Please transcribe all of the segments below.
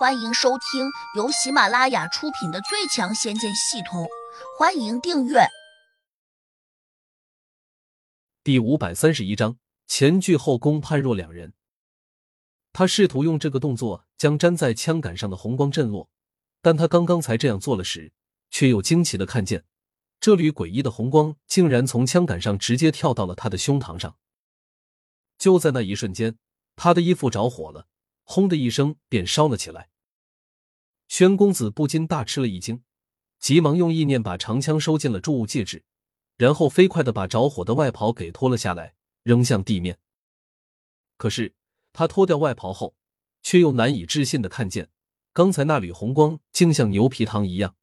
欢迎收听由喜马拉雅出品的《最强仙剑系统》，欢迎订阅。第五百三十一章前倨后恭，判若两人。他试图用这个动作将粘在枪杆上的红光震落，但他刚刚才这样做了时，却又惊奇的看见，这缕诡异的红光竟然从枪杆上直接跳到了他的胸膛上。就在那一瞬间，他的衣服着火了。轰的一声，便烧了起来。宣公子不禁大吃了一惊，急忙用意念把长枪收进了注物戒指，然后飞快的把着火的外袍给脱了下来，扔向地面。可是他脱掉外袍后，却又难以置信的看见，刚才那缕红光竟像牛皮糖一样，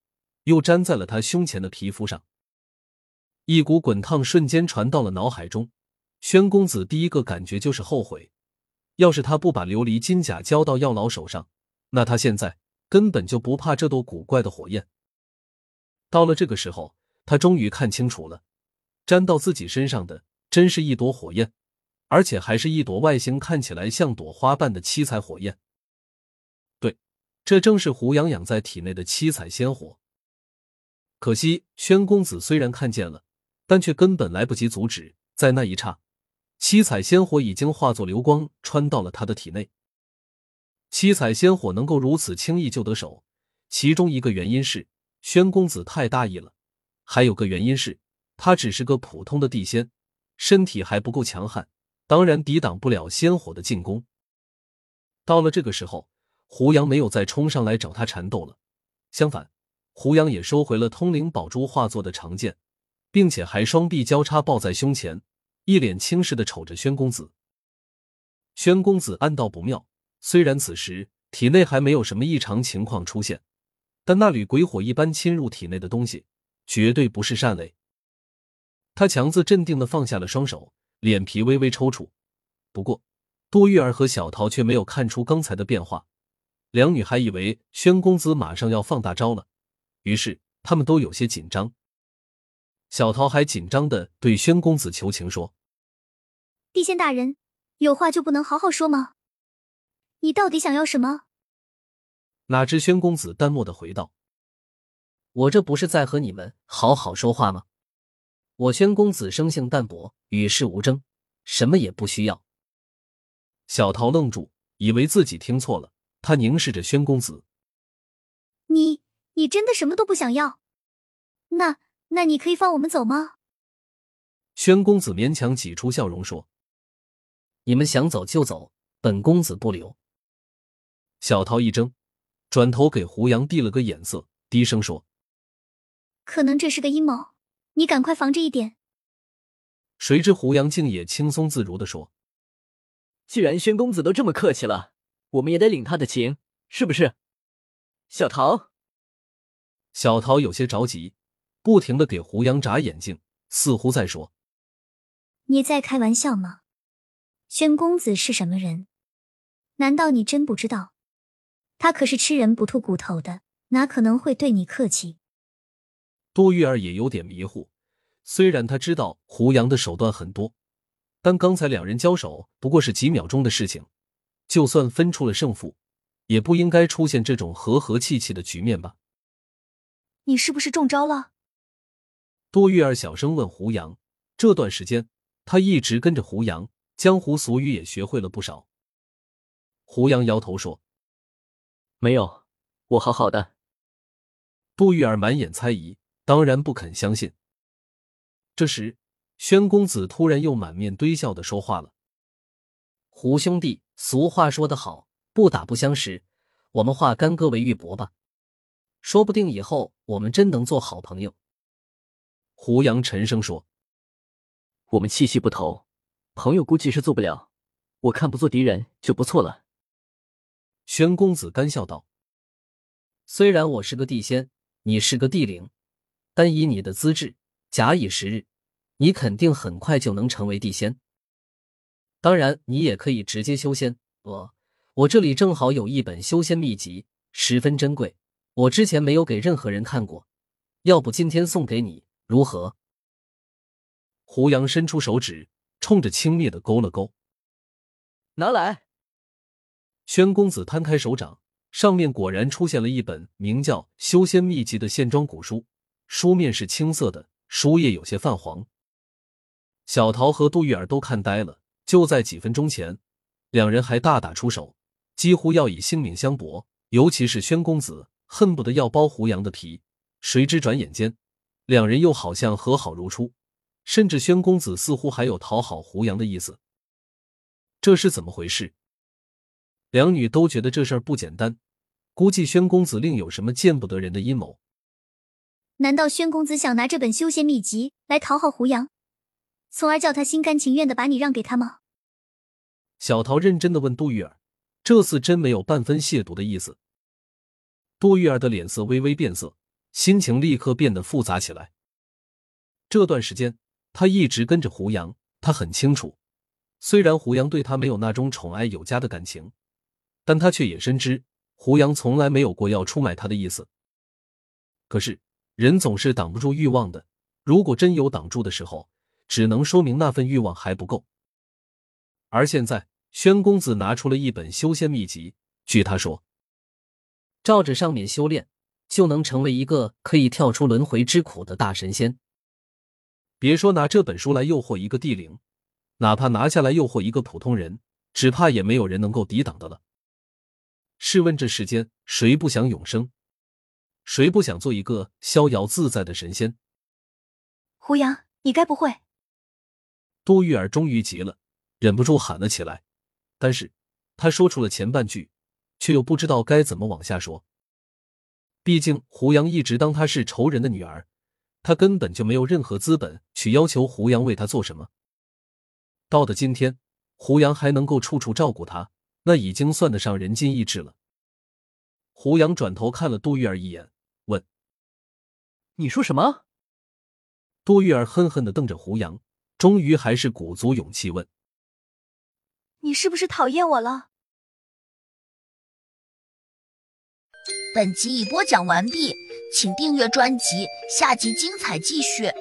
又粘在了他胸前的皮肤上。一股滚烫瞬间传到了脑海中，宣公子第一个感觉就是后悔。要是他不把琉璃金甲交到药老手上，那他现在根本就不怕这朵古怪的火焰。到了这个时候，他终于看清楚了，粘到自己身上的真是一朵火焰，而且还是一朵外形看起来像朵花瓣的七彩火焰。对，这正是胡杨养在体内的七彩仙火。可惜宣公子虽然看见了，但却根本来不及阻止，在那一刹。七彩仙火已经化作流光，穿到了他的体内。七彩仙火能够如此轻易就得手，其中一个原因是宣公子太大意了，还有个原因是他只是个普通的地仙，身体还不够强悍，当然抵挡不了仙火的进攻。到了这个时候，胡杨没有再冲上来找他缠斗了，相反，胡杨也收回了通灵宝珠化作的长剑，并且还双臂交叉抱在胸前。一脸轻视的瞅着宣公子，宣公子暗道不妙。虽然此时体内还没有什么异常情况出现，但那缕鬼火一般侵入体内的东西，绝对不是善类。他强自镇定的放下了双手，脸皮微微抽搐。不过，杜玉儿和小桃却没有看出刚才的变化，两女还以为宣公子马上要放大招了，于是他们都有些紧张。小桃还紧张的对宣公子求情说。地仙大人，有话就不能好好说吗？你到底想要什么？哪知宣公子淡漠的回道：“我这不是在和你们好好说话吗？我宣公子生性淡泊，与世无争，什么也不需要。”小桃愣住，以为自己听错了，他凝视着宣公子：“你，你真的什么都不想要？那，那你可以放我们走吗？”宣公子勉强挤出笑容说。你们想走就走，本公子不留。小桃一怔，转头给胡杨递了个眼色，低声说：“可能这是个阴谋，你赶快防着一点。”谁知胡杨竟也轻松自如的说：“既然宣公子都这么客气了，我们也得领他的情，是不是？”小桃，小桃有些着急，不停的给胡杨眨眼睛，似乎在说：“你在开玩笑吗？”宣公子是什么人？难道你真不知道？他可是吃人不吐骨头的，哪可能会对你客气？杜玉儿也有点迷糊。虽然他知道胡杨的手段很多，但刚才两人交手不过是几秒钟的事情，就算分出了胜负，也不应该出现这种和和气气的局面吧？你是不是中招了？杜玉儿小声问胡杨。这段时间，他一直跟着胡杨。江湖俗语也学会了不少。胡杨摇头说：“没有，我好好的。”杜玉儿满眼猜疑，当然不肯相信。这时，宣公子突然又满面堆笑的说话了：“胡兄弟，俗话说得好，不打不相识，我们化干戈为玉帛吧，说不定以后我们真能做好朋友。”胡杨沉声说：“我们气息不投。”朋友估计是做不了，我看不做敌人就不错了。宣公子干笑道：“虽然我是个地仙，你是个地灵，但以你的资质，假以时日，你肯定很快就能成为地仙。当然，你也可以直接修仙。我我这里正好有一本修仙秘籍，十分珍贵，我之前没有给任何人看过，要不今天送给你，如何？”胡杨伸出手指。冲着轻蔑的勾了勾，拿来。宣公子摊开手掌，上面果然出现了一本名叫《修仙秘籍》的线装古书，书面是青色的，书页有些泛黄。小桃和杜玉儿都看呆了。就在几分钟前，两人还大打出手，几乎要以性命相搏。尤其是宣公子，恨不得要剥胡杨的皮。谁知转眼间，两人又好像和好如初，甚至宣公子似乎还有讨好胡杨的意思。这是怎么回事？两女都觉得这事儿不简单，估计宣公子另有什么见不得人的阴谋。难道宣公子想拿这本修仙秘籍来讨好胡杨，从而叫他心甘情愿的把你让给他吗？小桃认真的问杜玉儿，这次真没有半分亵渎的意思。杜玉儿的脸色微微变色，心情立刻变得复杂起来。这段时间，他一直跟着胡杨，他很清楚，虽然胡杨对他没有那种宠爱有加的感情。但他却也深知，胡杨从来没有过要出卖他的意思。可是人总是挡不住欲望的，如果真有挡住的时候，只能说明那份欲望还不够。而现在，宣公子拿出了一本修仙秘籍，据他说，照着上面修炼，就能成为一个可以跳出轮回之苦的大神仙。别说拿这本书来诱惑一个地灵，哪怕拿下来诱惑一个普通人，只怕也没有人能够抵挡的了。试问这世间谁不想永生？谁不想做一个逍遥自在的神仙？胡杨，你该不会……杜玉儿终于急了，忍不住喊了起来。但是她说出了前半句，却又不知道该怎么往下说。毕竟胡杨一直当她是仇人的女儿，他根本就没有任何资本去要求胡杨为他做什么。到的今天，胡杨还能够处处照顾他。那已经算得上人尽义志了。胡杨转头看了杜玉儿一眼，问：“你说什么？”杜玉儿恨恨的瞪着胡杨，终于还是鼓足勇气问：“你是不是讨厌我了？”本集已播讲完毕，请订阅专辑，下集精彩继续。